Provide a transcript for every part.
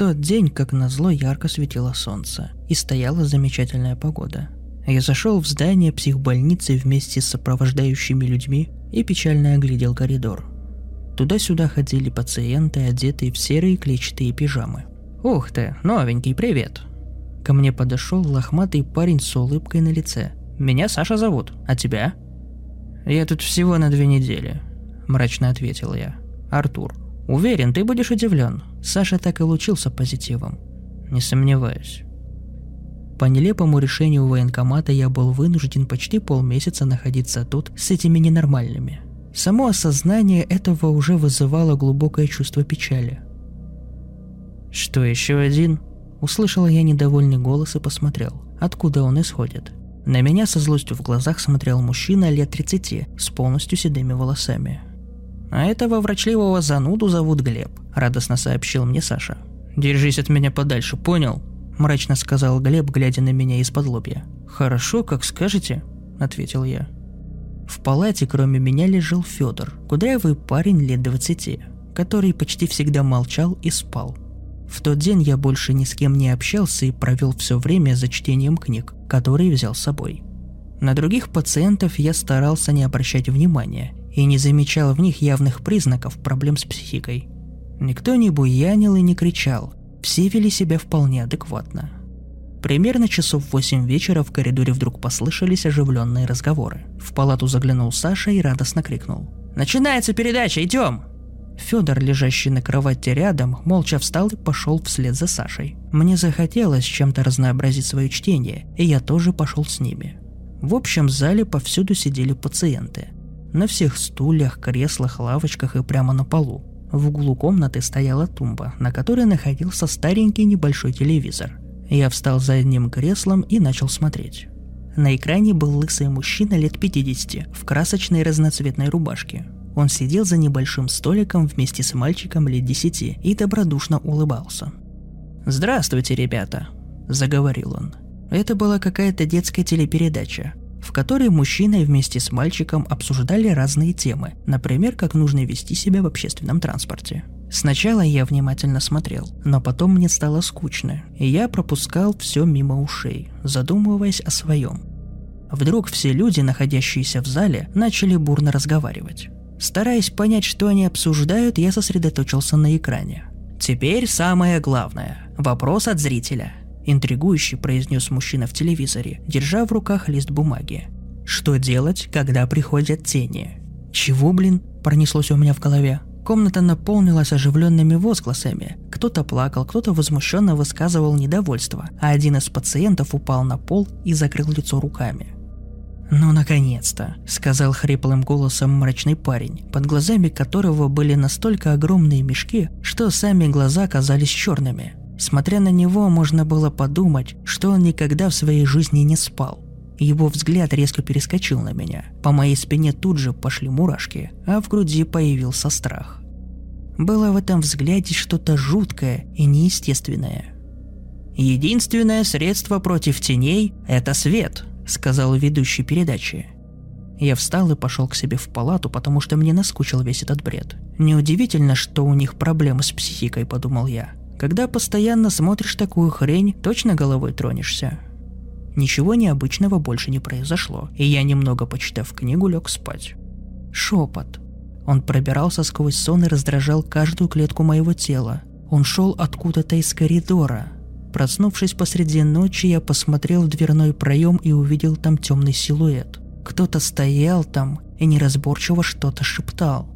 Тот день, как назло, ярко светило солнце, и стояла замечательная погода. Я зашел в здание психбольницы вместе с сопровождающими людьми и печально оглядел коридор. Туда-сюда ходили пациенты, одетые в серые клетчатые пижамы. «Ух ты, новенький, привет!» Ко мне подошел лохматый парень с улыбкой на лице. «Меня Саша зовут, а тебя?» «Я тут всего на две недели», – мрачно ответил я. «Артур, Уверен, ты будешь удивлен. Саша так и лучился позитивом. Не сомневаюсь. По нелепому решению военкомата я был вынужден почти полмесяца находиться тут с этими ненормальными. Само осознание этого уже вызывало глубокое чувство печали. «Что, еще один?» Услышал я недовольный голос и посмотрел, откуда он исходит. На меня со злостью в глазах смотрел мужчина лет 30 с полностью седыми волосами – «А этого врачливого зануду зовут Глеб», – радостно сообщил мне Саша. «Держись от меня подальше, понял?» – мрачно сказал Глеб, глядя на меня из-под лобья. «Хорошо, как скажете», – ответил я. В палате кроме меня лежал Федор, кудрявый парень лет двадцати, который почти всегда молчал и спал. В тот день я больше ни с кем не общался и провел все время за чтением книг, которые взял с собой. На других пациентов я старался не обращать внимания и не замечал в них явных признаков проблем с психикой. Никто не буянил и не кричал, все вели себя вполне адекватно. Примерно часов в восемь вечера в коридоре вдруг послышались оживленные разговоры. В палату заглянул Саша и радостно крикнул. «Начинается передача, идем!» Федор, лежащий на кровати рядом, молча встал и пошел вслед за Сашей. Мне захотелось чем-то разнообразить свое чтение, и я тоже пошел с ними. В общем зале повсюду сидели пациенты – на всех стульях, креслах, лавочках и прямо на полу. В углу комнаты стояла тумба, на которой находился старенький небольшой телевизор. Я встал за одним креслом и начал смотреть. На экране был лысый мужчина лет 50 в красочной разноцветной рубашке. Он сидел за небольшим столиком вместе с мальчиком лет 10 и добродушно улыбался. «Здравствуйте, ребята», – заговорил он. Это была какая-то детская телепередача в которой мужчина вместе с мальчиком обсуждали разные темы, например, как нужно вести себя в общественном транспорте. Сначала я внимательно смотрел, но потом мне стало скучно, и я пропускал все мимо ушей, задумываясь о своем. Вдруг все люди, находящиеся в зале, начали бурно разговаривать. Стараясь понять, что они обсуждают, я сосредоточился на экране. Теперь самое главное. Вопрос от зрителя. Интригующе произнес мужчина в телевизоре, держа в руках лист бумаги. Что делать, когда приходят тени? Чего, блин, пронеслось у меня в голове. Комната наполнилась оживленными возгласами. Кто-то плакал, кто-то возмущенно высказывал недовольство, а один из пациентов упал на пол и закрыл лицо руками. «Ну, наконец-то», — сказал хриплым голосом мрачный парень, под глазами которого были настолько огромные мешки, что сами глаза казались черными. Смотря на него, можно было подумать, что он никогда в своей жизни не спал. Его взгляд резко перескочил на меня. По моей спине тут же пошли мурашки, а в груди появился страх. Было в этом взгляде что-то жуткое и неестественное. «Единственное средство против теней – это свет», – сказал ведущий передачи. Я встал и пошел к себе в палату, потому что мне наскучил весь этот бред. Неудивительно, что у них проблемы с психикой, подумал я. Когда постоянно смотришь такую хрень, точно головой тронешься. Ничего необычного больше не произошло, и я, немного почитав книгу, лег спать. Шепот. Он пробирался сквозь сон и раздражал каждую клетку моего тела. Он шел откуда-то из коридора. Проснувшись посреди ночи, я посмотрел в дверной проем и увидел там темный силуэт. Кто-то стоял там и неразборчиво что-то шептал.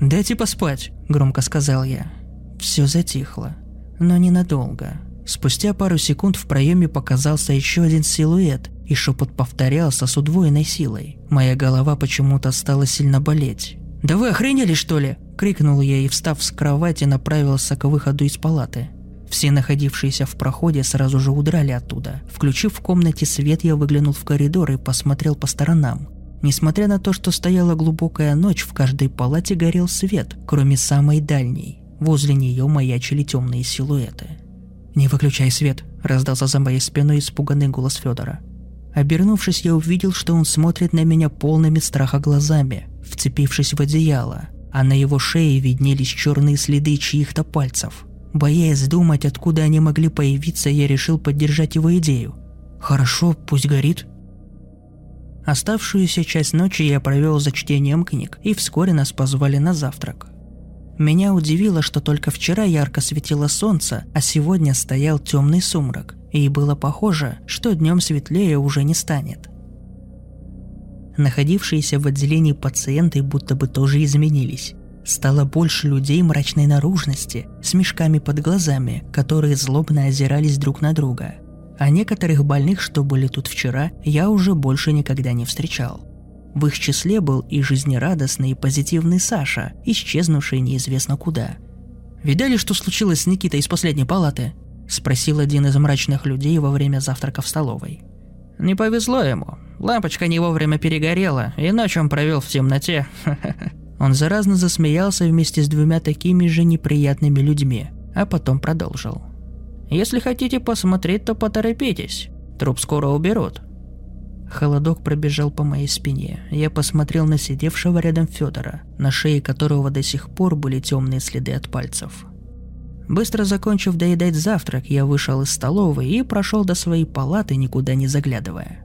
«Дайте поспать», — громко сказал я. Все затихло но ненадолго. Спустя пару секунд в проеме показался еще один силуэт, и шепот повторялся с удвоенной силой. Моя голова почему-то стала сильно болеть. «Да вы охренели, что ли?» – крикнул я и, встав с кровати, направился к выходу из палаты. Все находившиеся в проходе сразу же удрали оттуда. Включив в комнате свет, я выглянул в коридор и посмотрел по сторонам. Несмотря на то, что стояла глубокая ночь, в каждой палате горел свет, кроме самой дальней. Возле нее маячили темные силуэты. «Не выключай свет», – раздался за моей спиной испуганный голос Федора. Обернувшись, я увидел, что он смотрит на меня полными страха глазами, вцепившись в одеяло, а на его шее виднелись черные следы чьих-то пальцев. Боясь думать, откуда они могли появиться, я решил поддержать его идею. «Хорошо, пусть горит». Оставшуюся часть ночи я провел за чтением книг, и вскоре нас позвали на завтрак. Меня удивило, что только вчера ярко светило солнце, а сегодня стоял темный сумрак, и было похоже, что днем светлее уже не станет. Находившиеся в отделении пациенты будто бы тоже изменились. Стало больше людей мрачной наружности, с мешками под глазами, которые злобно озирались друг на друга. А некоторых больных, что были тут вчера, я уже больше никогда не встречал. В их числе был и жизнерадостный, и позитивный Саша, исчезнувший неизвестно куда. «Видали, что случилось с Никитой из последней палаты?» – спросил один из мрачных людей во время завтрака в столовой. «Не повезло ему. Лампочка не вовремя перегорела, и ночь он провел в темноте. Он заразно засмеялся вместе с двумя такими же неприятными людьми, а потом продолжил. «Если хотите посмотреть, то поторопитесь. Труп скоро уберут». Холодок пробежал по моей спине. Я посмотрел на сидевшего рядом Федора, на шее которого до сих пор были темные следы от пальцев. Быстро закончив доедать завтрак, я вышел из столовой и прошел до своей палаты, никуда не заглядывая.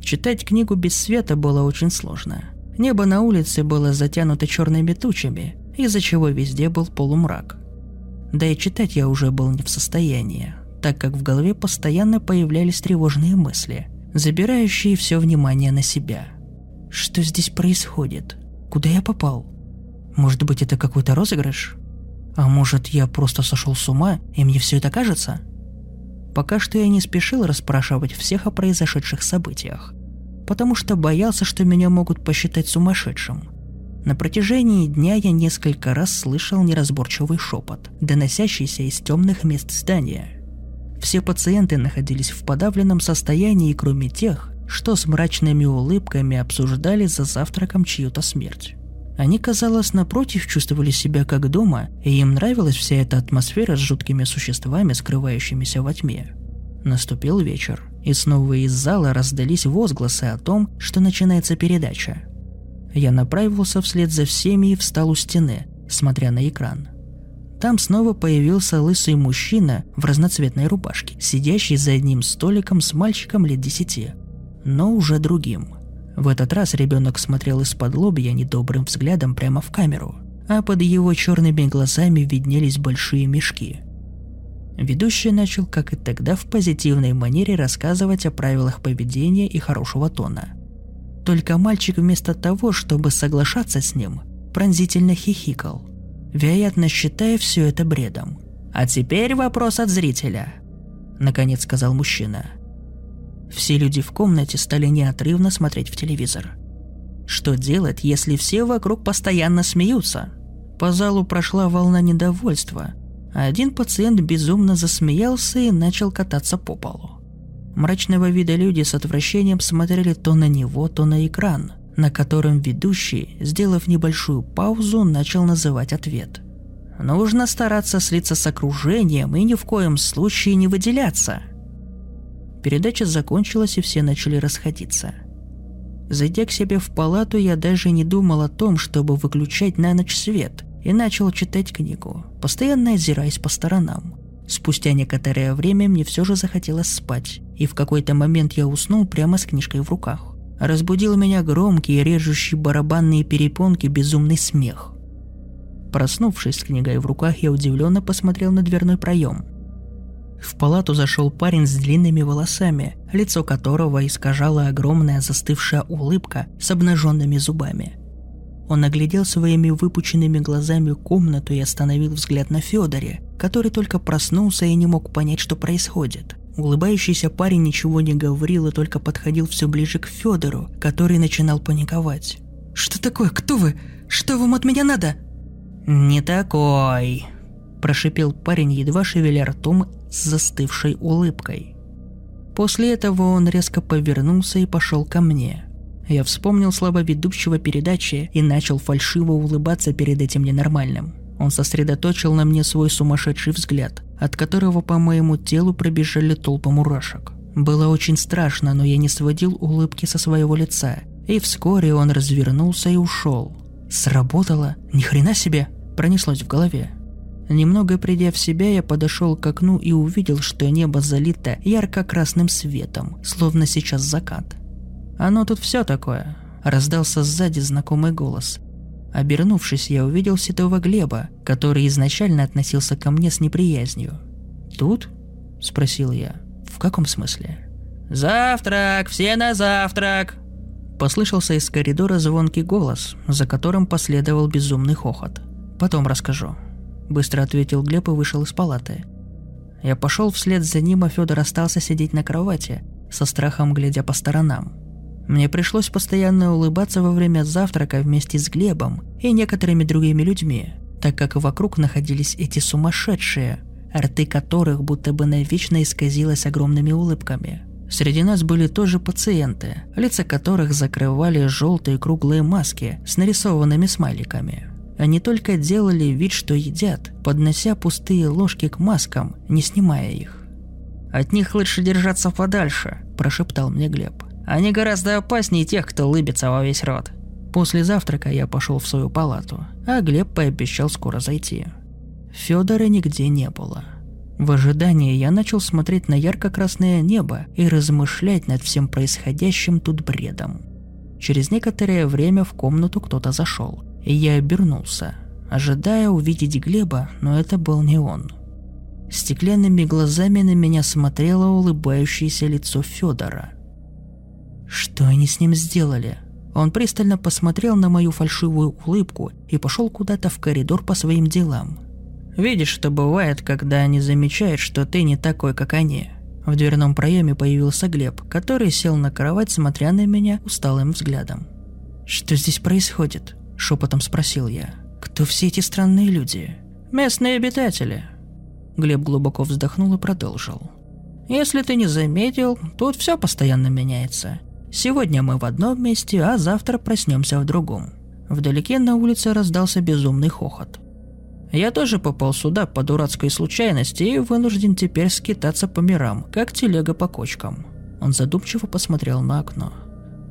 Читать книгу без света было очень сложно. Небо на улице было затянуто черными тучами, из-за чего везде был полумрак. Да и читать я уже был не в состоянии, так как в голове постоянно появлялись тревожные мысли, забирающие все внимание на себя. Что здесь происходит? Куда я попал? Может быть, это какой-то розыгрыш? А может, я просто сошел с ума, и мне все это кажется? Пока что я не спешил расспрашивать всех о произошедших событиях, потому что боялся, что меня могут посчитать сумасшедшим. На протяжении дня я несколько раз слышал неразборчивый шепот, доносящийся из темных мест здания. Все пациенты находились в подавленном состоянии, кроме тех, что с мрачными улыбками обсуждали за завтраком чью-то смерть. Они, казалось, напротив чувствовали себя как дома, и им нравилась вся эта атмосфера с жуткими существами, скрывающимися во тьме. Наступил вечер, и снова из зала раздались возгласы о том, что начинается передача. Я направился вслед за всеми и встал у стены, смотря на экран. Там снова появился лысый мужчина в разноцветной рубашке, сидящий за одним столиком с мальчиком лет десяти, но уже другим – в этот раз ребенок смотрел из-под лобья недобрым взглядом прямо в камеру, а под его черными глазами виднелись большие мешки. Ведущий начал, как и тогда, в позитивной манере рассказывать о правилах поведения и хорошего тона. Только мальчик вместо того, чтобы соглашаться с ним, пронзительно хихикал, вероятно, считая все это бредом. «А теперь вопрос от зрителя», — наконец сказал мужчина – все люди в комнате стали неотрывно смотреть в телевизор. Что делать, если все вокруг постоянно смеются? По залу прошла волна недовольства. Один пациент безумно засмеялся и начал кататься по полу. Мрачного вида люди с отвращением смотрели то на него, то на экран, на котором ведущий, сделав небольшую паузу, начал называть ответ. Нужно стараться слиться с окружением и ни в коем случае не выделяться – Передача закончилась, и все начали расходиться. Зайдя к себе в палату, я даже не думал о том, чтобы выключать на ночь свет, и начал читать книгу, постоянно озираясь по сторонам. Спустя некоторое время мне все же захотелось спать, и в какой-то момент я уснул прямо с книжкой в руках. Разбудил меня громкий, режущий барабанные перепонки безумный смех. Проснувшись с книгой в руках, я удивленно посмотрел на дверной проем. В палату зашел парень с длинными волосами, лицо которого искажала огромная застывшая улыбка с обнаженными зубами. Он оглядел своими выпученными глазами комнату и остановил взгляд на Федоре, который только проснулся и не мог понять, что происходит. Улыбающийся парень ничего не говорил и только подходил все ближе к Федору, который начинал паниковать. «Что такое? Кто вы? Что вам от меня надо?» «Не такой», – прошипел парень, едва шевеля ртом с застывшей улыбкой. После этого он резко повернулся и пошел ко мне. Я вспомнил слова ведущего передачи и начал фальшиво улыбаться перед этим ненормальным. Он сосредоточил на мне свой сумасшедший взгляд, от которого по моему телу пробежали толпы мурашек. Было очень страшно, но я не сводил улыбки со своего лица, и вскоре он развернулся и ушел. Сработало? Ни хрена себе! Пронеслось в голове. Немного придя в себя, я подошел к окну и увидел, что небо залито ярко-красным светом, словно сейчас закат. «Оно тут все такое», – раздался сзади знакомый голос. Обернувшись, я увидел седого Глеба, который изначально относился ко мне с неприязнью. «Тут?» – спросил я. «В каком смысле?» «Завтрак! Все на завтрак!» Послышался из коридора звонкий голос, за которым последовал безумный хохот. «Потом расскажу», – быстро ответил Глеб и вышел из палаты. Я пошел вслед за ним, а Федор остался сидеть на кровати, со страхом глядя по сторонам. Мне пришлось постоянно улыбаться во время завтрака вместе с Глебом и некоторыми другими людьми, так как вокруг находились эти сумасшедшие, рты которых будто бы навечно исказилось огромными улыбками. Среди нас были тоже пациенты, лица которых закрывали желтые круглые маски с нарисованными смайликами. Они только делали вид, что едят, поднося пустые ложки к маскам, не снимая их. «От них лучше держаться подальше», – прошептал мне Глеб. Они гораздо опаснее тех, кто лыбится во весь рот. После завтрака я пошел в свою палату, а Глеб пообещал скоро зайти. Федора нигде не было. В ожидании я начал смотреть на ярко-красное небо и размышлять над всем происходящим тут бредом. Через некоторое время в комнату кто-то зашел, и я обернулся, ожидая увидеть Глеба, но это был не он. Стеклянными глазами на меня смотрело улыбающееся лицо Федора – что они с ним сделали? Он пристально посмотрел на мою фальшивую улыбку и пошел куда-то в коридор по своим делам. «Видишь, что бывает, когда они замечают, что ты не такой, как они?» В дверном проеме появился Глеб, который сел на кровать, смотря на меня усталым взглядом. «Что здесь происходит?» – шепотом спросил я. «Кто все эти странные люди?» «Местные обитатели». Глеб глубоко вздохнул и продолжил. «Если ты не заметил, тут все постоянно меняется. Сегодня мы в одном месте, а завтра проснемся в другом. Вдалеке на улице раздался безумный хохот. Я тоже попал сюда по дурацкой случайности и вынужден теперь скитаться по мирам, как телега по кочкам. Он задумчиво посмотрел на окно.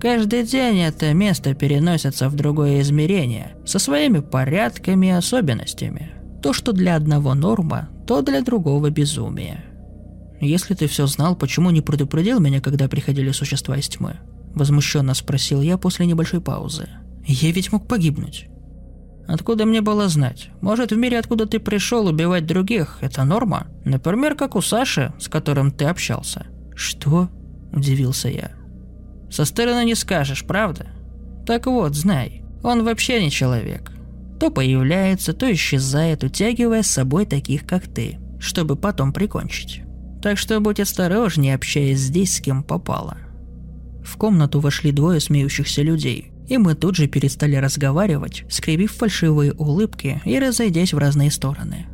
Каждый день это место переносится в другое измерение, со своими порядками и особенностями. То, что для одного норма, то для другого безумие. Если ты все знал, почему не предупредил меня, когда приходили существа из тьмы? Возмущенно спросил я после небольшой паузы. Я ведь мог погибнуть. Откуда мне было знать? Может, в мире, откуда ты пришел, убивать других – это норма? Например, как у Саши, с которым ты общался. Что? Удивился я. Со стороны не скажешь, правда? Так вот, знай, он вообще не человек. То появляется, то исчезает, утягивая с собой таких, как ты, чтобы потом прикончить. Так что будь осторожнее, общаясь здесь с кем попало. В комнату вошли двое смеющихся людей, и мы тут же перестали разговаривать, скривив фальшивые улыбки и разойдясь в разные стороны.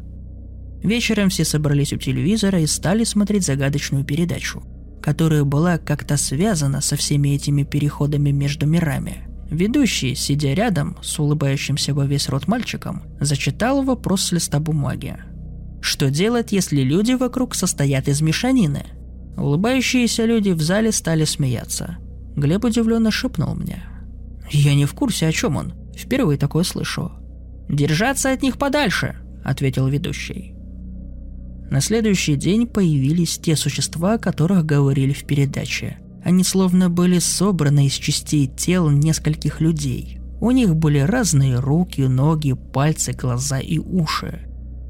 Вечером все собрались у телевизора и стали смотреть загадочную передачу, которая была как-то связана со всеми этими переходами между мирами. Ведущий, сидя рядом с улыбающимся во весь рот мальчиком, зачитал вопрос с листа бумаги. Что делать, если люди вокруг состоят из мешанины – Улыбающиеся люди в зале стали смеяться. Глеб удивленно шепнул мне. «Я не в курсе, о чем он. Впервые такое слышу». «Держаться от них подальше», — ответил ведущий. На следующий день появились те существа, о которых говорили в передаче. Они словно были собраны из частей тел нескольких людей. У них были разные руки, ноги, пальцы, глаза и уши.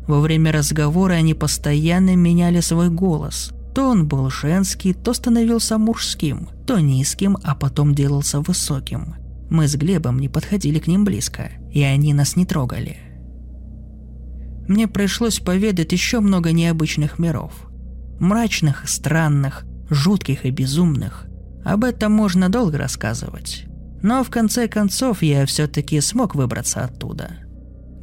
Во время разговора они постоянно меняли свой голос. То он был женский, то становился мужским, то низким, а потом делался высоким. Мы с Глебом не подходили к ним близко, и они нас не трогали. Мне пришлось поведать еще много необычных миров. Мрачных, странных, жутких и безумных. Об этом можно долго рассказывать. Но в конце концов я все-таки смог выбраться оттуда.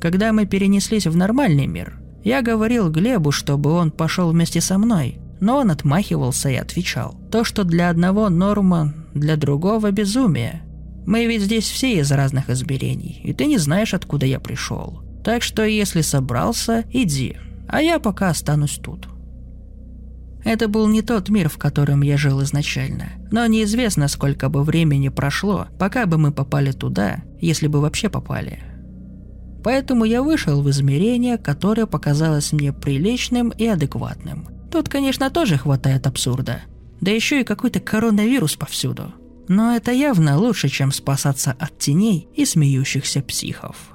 Когда мы перенеслись в нормальный мир, я говорил Глебу, чтобы он пошел вместе со мной, но он отмахивался и отвечал. То, что для одного норма, для другого безумие. Мы ведь здесь все из разных измерений, и ты не знаешь, откуда я пришел. Так что если собрался, иди, а я пока останусь тут. Это был не тот мир, в котором я жил изначально, но неизвестно, сколько бы времени прошло, пока бы мы попали туда, если бы вообще попали. Поэтому я вышел в измерение, которое показалось мне приличным и адекватным. Тут, конечно, тоже хватает абсурда. Да еще и какой-то коронавирус повсюду. Но это явно лучше, чем спасаться от теней и смеющихся психов.